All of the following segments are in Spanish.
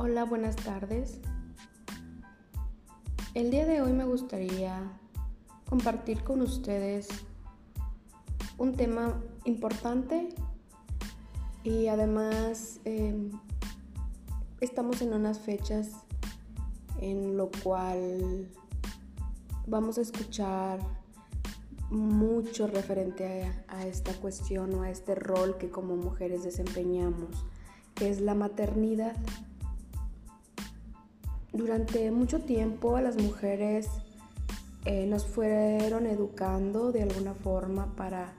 Hola, buenas tardes. El día de hoy me gustaría compartir con ustedes un tema importante y además eh, estamos en unas fechas en lo cual vamos a escuchar mucho referente a, a, esta cuestión o a este rol que como mujeres desempeñamos, que es la maternidad. Durante mucho tiempo las mujeres eh, nos fueron educando de alguna forma para,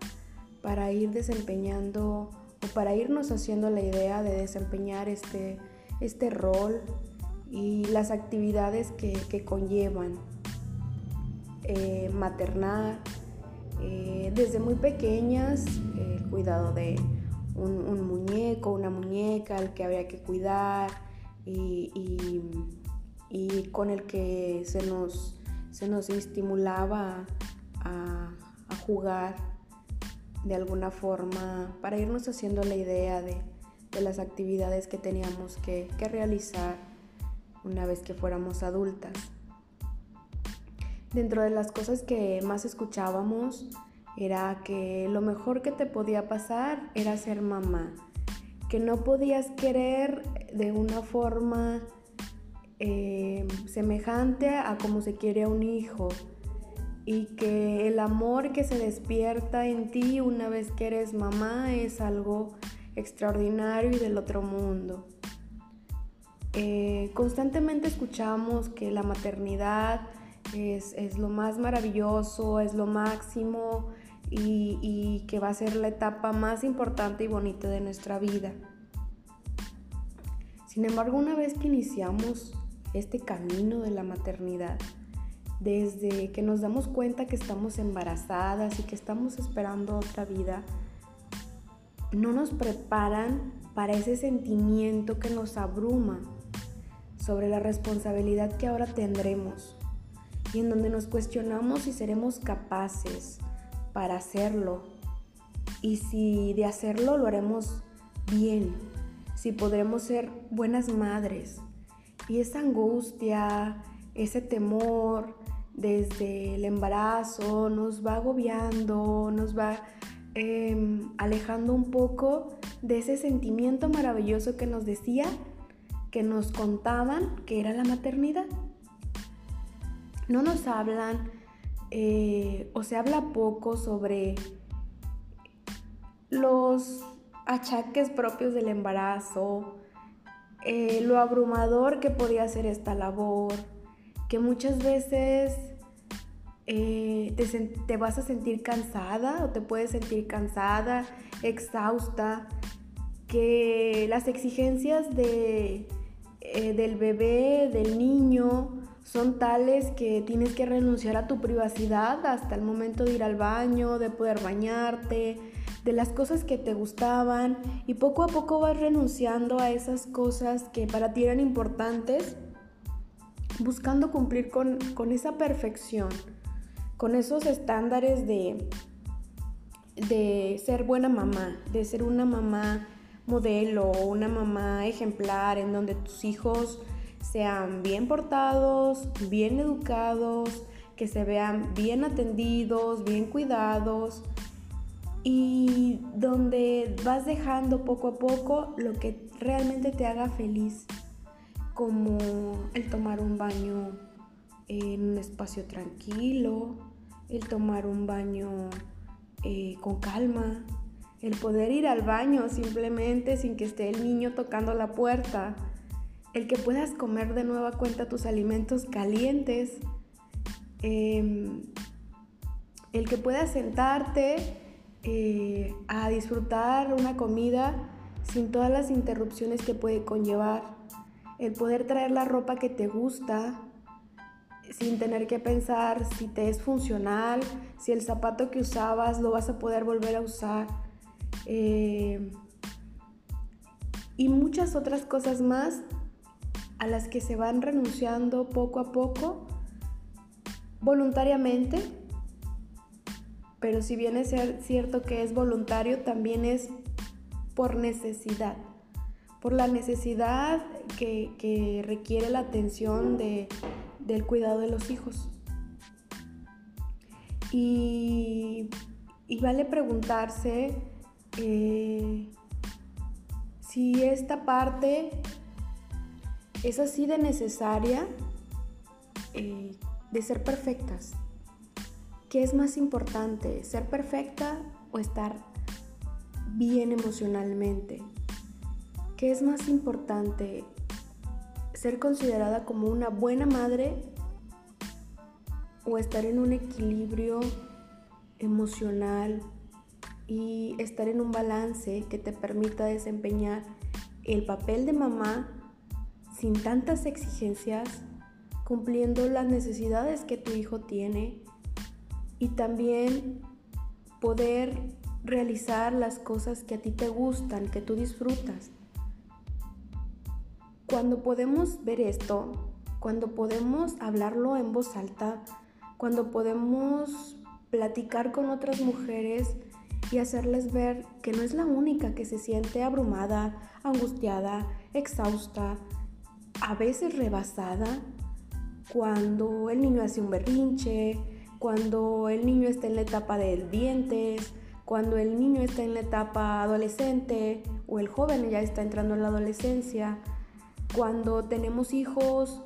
para ir desempeñando o para irnos haciendo la idea de desempeñar este, este rol y las actividades que, que conllevan eh, maternar, eh, desde muy pequeñas, el cuidado de un, muñeco, una muñeca, el que había que cuidar y, y con el que se nos, se nos estimulaba a, jugar de alguna forma para irnos haciendo la idea de, de las actividades que teníamos que, que realizar una vez que fuéramos adultas. Dentro de las cosas que más escuchábamos era que lo mejor que te podía pasar era ser mamá, que no podías querer de una forma eh, semejante a como se quiere a un hijo y que el amor que se despierta en ti una vez que eres mamá es algo extraordinario y del otro mundo. Eh, constantemente escuchamos que la maternidad es, es, lo más maravilloso, es lo máximo y, y que va a ser la etapa más importante y bonita de nuestra vida. Sin embargo, una vez que iniciamos este camino de la maternidad, desde que nos damos cuenta que estamos embarazadas y que estamos esperando otra vida, no nos preparan para ese sentimiento que nos abruma sobre la responsabilidad que ahora tendremos y en donde nos cuestionamos si seremos capaces para hacerlo y si de hacerlo lo haremos bien, si podremos ser buenas madres. Y esa angustia, ese temor desde el embarazo nos va agobiando, nos va eh, alejando un poco de ese sentimiento maravilloso que nos decía, que nos contaban que era la maternidad. No nos hablan eh, o se habla poco sobre los achaques propios del embarazo, eh, lo abrumador que podía ser esta labor, que muchas veces eh, te, vas a sentir cansada o te puedes sentir cansada, exhausta, que las exigencias de, eh, del bebé, del niño, son tales que tienes que renunciar a tu privacidad hasta el momento de ir al baño, de poder bañarte, de las cosas que te gustaban y poco a poco vas renunciando a esas cosas que para ti eran importantes, buscando cumplir con, con esa perfección, con esos estándares de, de ser buena mamá, de ser una mamá modelo, una mamá ejemplar en donde tus hijos sean bien portados, bien educados, que se vean bien atendidos, bien cuidados y donde vas dejando poco a poco lo que realmente te haga feliz, como el tomar un baño en un espacio tranquilo, el tomar un baño eh, con calma, el poder ir al baño simplemente sin que esté el niño tocando la puerta el que puedas comer de nueva cuenta tus alimentos calientes, eh, el que puedas sentarte eh, a disfrutar una comida sin todas las interrupciones que puede conllevar, el poder traer la ropa que te gusta sin tener que pensar si te es funcional, si el zapato que usabas lo vas a poder volver a usar. Eh, y muchas otras cosas más a las que se van renunciando poco a poco, voluntariamente, pero si bien es cierto que es voluntario, también es por necesidad, por la necesidad que, requiere la atención del cuidado de los hijos. Y, vale preguntarse eh, si esta parte es así de necesaria eh, de ser perfectas. ¿Qué es más importante, ser perfecta o estar bien emocionalmente? ¿Qué es más importante, ser considerada como una buena madre o estar en un equilibrio emocional y estar en un balance que te permita desempeñar el papel de mamá sin tantas exigencias, cumpliendo las necesidades que tu hijo tiene y también poder realizar las cosas que a ti te gustan, que tú disfrutas. Cuando podemos ver esto, cuando podemos hablarlo en voz alta, cuando podemos platicar con otras mujeres y hacerles ver que no es la única que se siente abrumada, angustiada, exhausta, a veces rebasada, cuando el niño hace un berrinche, cuando el niño está en la etapa de dientes, cuando el niño está en la etapa adolescente o el joven ya está entrando en la adolescencia, cuando tenemos hijos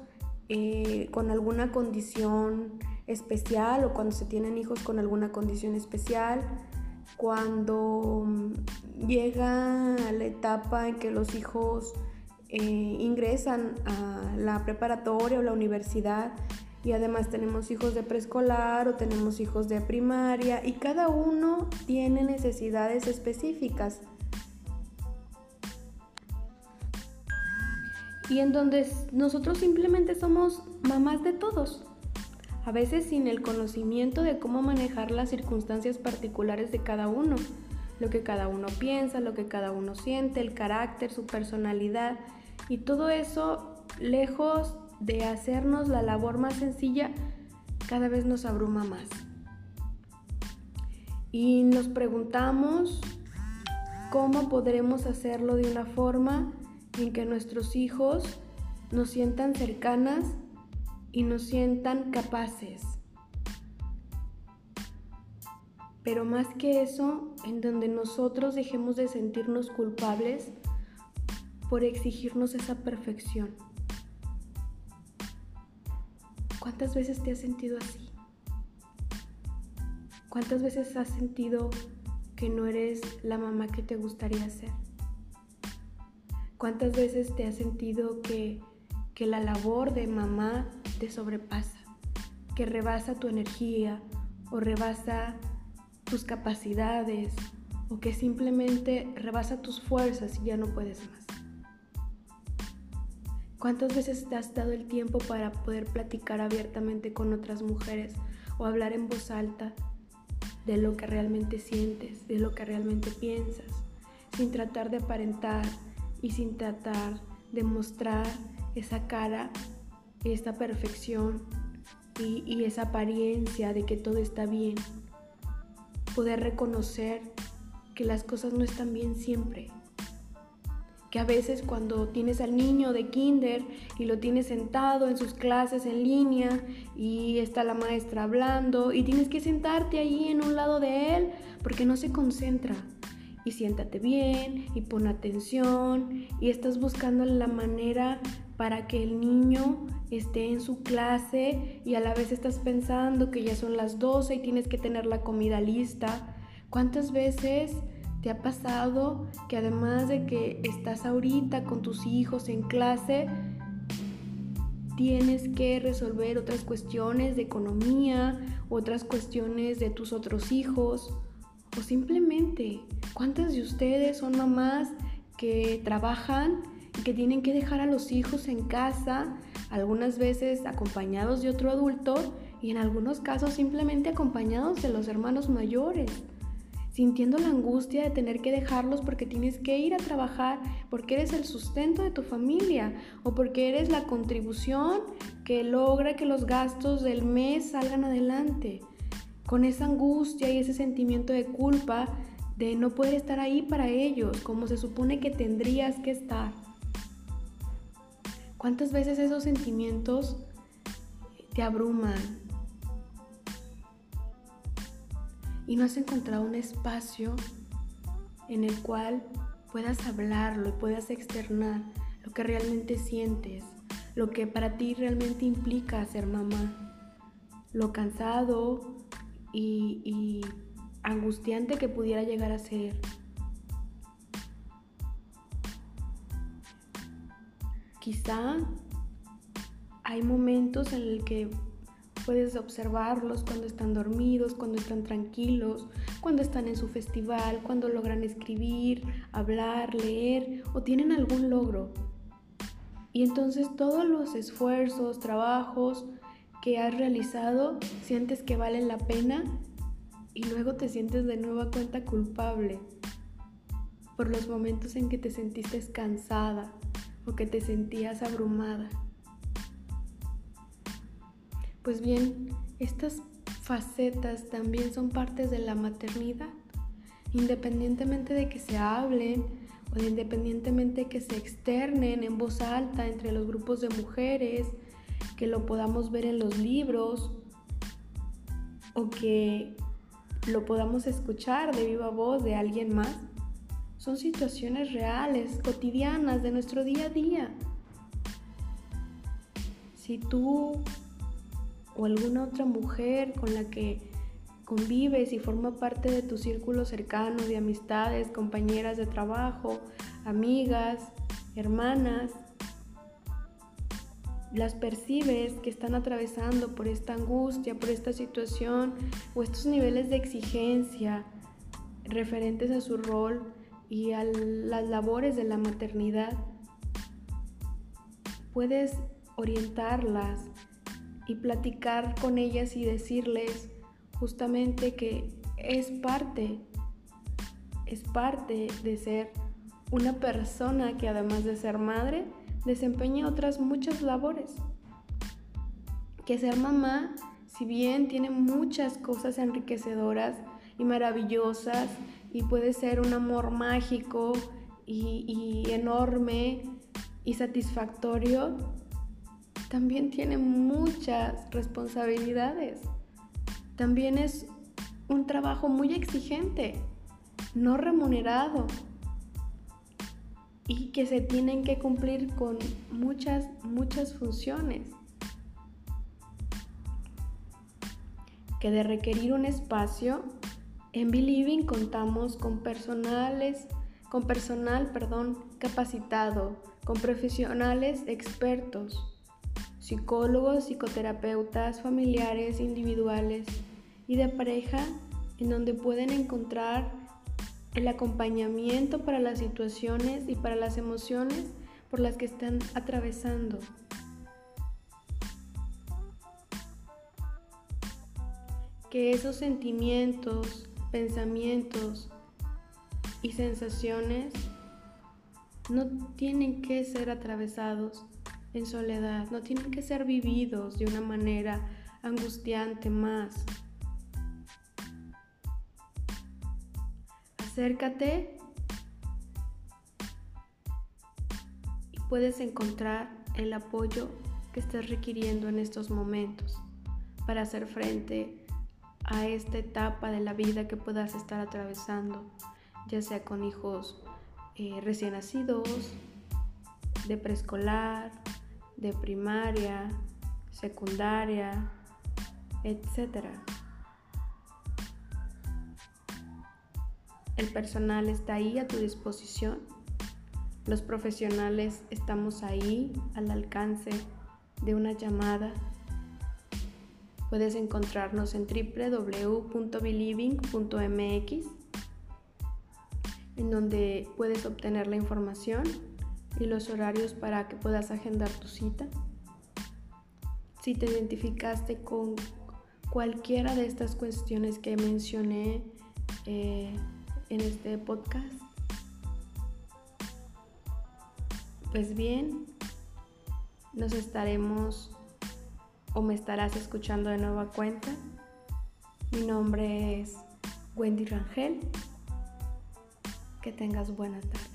eh, con alguna condición especial o cuando se tienen hijos con alguna condición especial, cuando mm, llega la etapa en que los hijos eh, ingresan a la preparatoria o la universidad y además tenemos hijos de preescolar o tenemos hijos de primaria y cada uno tiene necesidades específicas. Y en donde nosotros simplemente somos mamás de todos. A veces sin el conocimiento de cómo manejar las circunstancias particulares de cada uno, lo que cada uno piensa, lo que cada uno siente, el carácter, su personalidad. Y todo eso, lejos de hacernos la labor más sencilla, cada vez nos abruma más. Y nos preguntamos cómo podremos hacerlo de una forma en que nuestros hijos nos sientan cercanas y nos sientan capaces. Pero más que eso, en donde nosotros dejemos de sentirnos culpables por exigirnos esa perfección. ¿Cuántas veces te has sentido así? ¿Cuántas veces has sentido que no eres la mamá que te gustaría ser? ¿Cuántas veces te has sentido que, que la labor de mamá te sobrepasa, que rebasa tu energía o rebasa tus capacidades o que simplemente rebasa tus fuerzas y ya no puedes más. ¿Cuántas veces te has dado el tiempo para poder platicar abiertamente con otras mujeres o hablar en voz alta de lo que realmente sientes, de lo que realmente piensas, sin tratar de aparentar y sin tratar de mostrar esa cara esta perfección y, esa apariencia de que todo está bien. Poder reconocer que las cosas no están bien siempre. Que a veces cuando tienes al niño de kinder y lo tienes sentado en sus clases en línea y está la maestra hablando y tienes que sentarte ahí en un lado de él porque no se concentra. Y siéntate bien y pon atención y estás buscando la manera para que el niño esté en su clase y a la vez estás pensando que ya son las 12 y tienes que tener la comida lista. ¿Cuántas veces te ha pasado que además de que estás ahorita con tus hijos en clase, tienes que resolver otras cuestiones de economía, otras cuestiones de tus otros hijos? O simplemente, ¿cuántas de ustedes son mamás que trabajan que tienen que dejar a los hijos en casa, algunas veces acompañados de otro adulto y en algunos casos simplemente acompañados de los hermanos mayores, sintiendo la angustia de tener que dejarlos porque tienes que ir a trabajar, porque eres el sustento de tu familia o porque eres la contribución que logra que los gastos del mes salgan adelante. Con esa angustia y ese sentimiento de culpa de no poder estar ahí para ellos como se supone que tendrías que estar. ¿Cuántas veces esos sentimientos te abruman? Y no has encontrado un espacio en el cual puedas hablarlo y puedas externar lo que realmente sientes, lo que para ti realmente implica ser mamá, lo cansado y, angustiante que pudiera llegar a ser. Quizá hay momentos en el que Puedes observarlos cuando están dormidos, cuando están tranquilos, cuando están en su festival, cuando logran escribir, hablar, leer o tienen algún logro. Y entonces todos los esfuerzos, trabajos que has realizado, sientes que valen la pena y luego te sientes de nueva cuenta culpable por los momentos en que te sentiste cansada o que te sentías abrumada. Pues bien, estas facetas también son partes de la maternidad, independientemente de que se hablen o independientemente de que se externen en voz alta entre los grupos de mujeres, que lo podamos ver en los libros o que lo podamos escuchar de viva voz de alguien más. Son situaciones reales, cotidianas de nuestro día a día. Si tú o alguna otra mujer con la que convives y forma parte de tu círculo cercano de amistades, compañeras de trabajo, amigas, hermanas, las percibes que están atravesando por esta angustia, por esta situación o estos niveles de exigencia referentes a su rol y a las labores de la maternidad, puedes orientarlas y platicar con ellas y decirles justamente que es parte, es parte de ser una persona que además de ser madre, desempeña otras muchas labores. Que ser mamá, si bien tiene muchas cosas enriquecedoras y maravillosas y puede ser un amor mágico y, enorme y satisfactorio, también tiene muchas responsabilidades. También es un trabajo muy exigente, no remunerado y que se tienen que cumplir con muchas, muchas funciones. Que de requerir un espacio, en Believing contamos con personales, con personal, perdón, capacitado, con profesionales expertos psicólogos, psicoterapeutas, familiares, individuales y de pareja en donde pueden encontrar el acompañamiento para las situaciones y para las emociones por las que están atravesando. Que esos sentimientos, pensamientos y sensaciones no tienen que ser atravesados en soledad, no tienen que ser vividos de una manera angustiante más. Acércate y puedes encontrar el apoyo que estés requiriendo en estos momentos para hacer frente a esta etapa de la vida que puedas estar atravesando, ya sea con hijos eh, recién nacidos, de preescolar, de primaria, secundaria, etc. El personal está ahí a tu disposición. Los profesionales estamos ahí al alcance de una llamada. Puedes encontrarnos en www.believing.mx en donde puedes obtener la información y los horarios para que puedas agendar tu cita. Si te identificaste con cualquiera de estas cuestiones que mencioné eh, en este podcast, pues bien, nos estaremos o me estarás escuchando de nueva cuenta. Mi nombre es Wendy Rangel. Que tengas buena tarde.